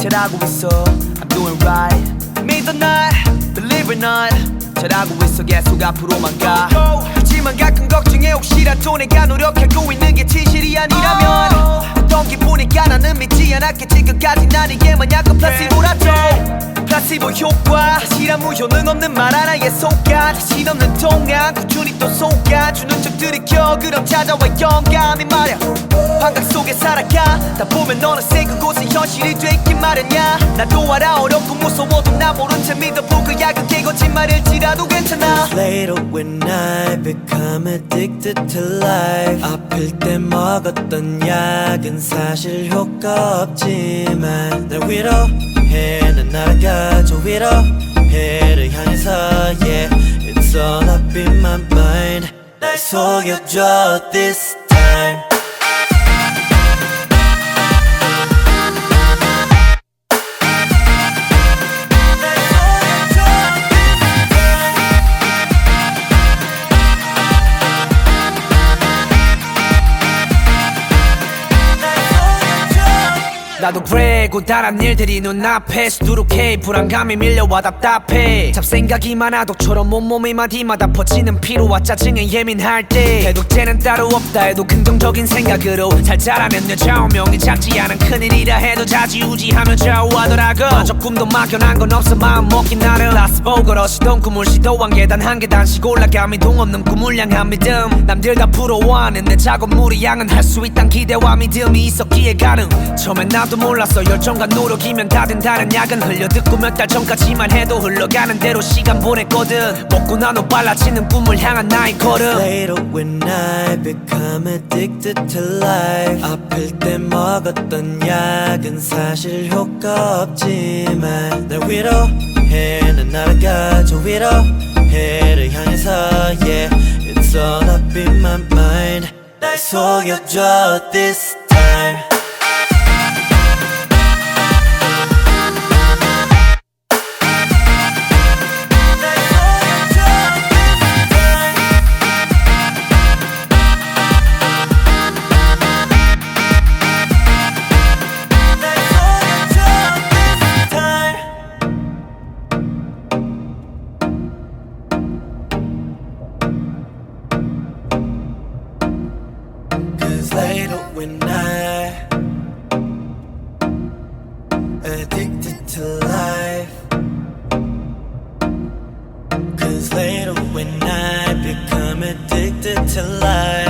잘하고 있어. I'm doing right. 믿어 날. Believe it not 잘하고 있어. 계속 앞으로만 가. 하지만 가끔 걱정해. 혹시라도 내가 노력하고 있는 게 진실이 아니라면. 어떤 기분일까 나는 믿지 않았겠지 끝까지 난 이게 만약은 플라시보라도. 플라시보 효과. 실험 무효능 없는 말 하나에 속아 자신 없는 동안 꾸준히 또 속아주는 척 들이켜. 그럼 찾아와. 영감이 말야 환각 속에 살아가. 다 보면 어느새 그곳은 현실이 됐 긴 마련이야 나도 알아. 어렵고 무서워도 나 모른 채 믿어보고 그게 거짓말일지라도 괜찮아. Later when I become addicted to life. 아플 때 먹었던 약은 사실 효과 없지만 날 위로해. 난 날아가죠 위로해를 향해서 Yeah. It's all up in my mind. 날 속여줘 this 나도 그래 고단한 일들이 눈앞에 수두룩해. 불안감이 밀려와 답답해. 잡생각이 많아도처럼 온몸이 마디마다 퍼지는 피로와 짜증에 예민할 때. 해독제는 따로 없다 해도 긍정적인 생각으로 잘 자라면 내 좌우명이 작지 않은 큰일이라 해도 자지우지하며 좌우하더라고. 마저 꿈도 막연한 건 없어 마음 먹긴 나름. 라스보 걸어시던 꿈을 시도한 계단 한 계단씩 올라가 미동 없는 꿈을 향한 믿음. 남들 다 부러워하는 내 작업물이 양은 할 수 있단 기대와 믿음이 있었기에 가능. 처음엔 나도 몰랐어. 열정과 노력이면 다 된다는 약은 흘려듣고 몇 달 전까지만 해도 흘러가는 대로 시간 보냈거든. 먹고 난후 빨라지는 꿈을 향한 나의 걸음. Later when I become addicted to life. 아플 때 먹었던 약은 사실 효과 없지만 날 위로해 난 날아가죠 위로해를 향해서 Yeah. It's all up in my mind. 날 속여줘 this when I addicted to life. Cause later when I become addicted to life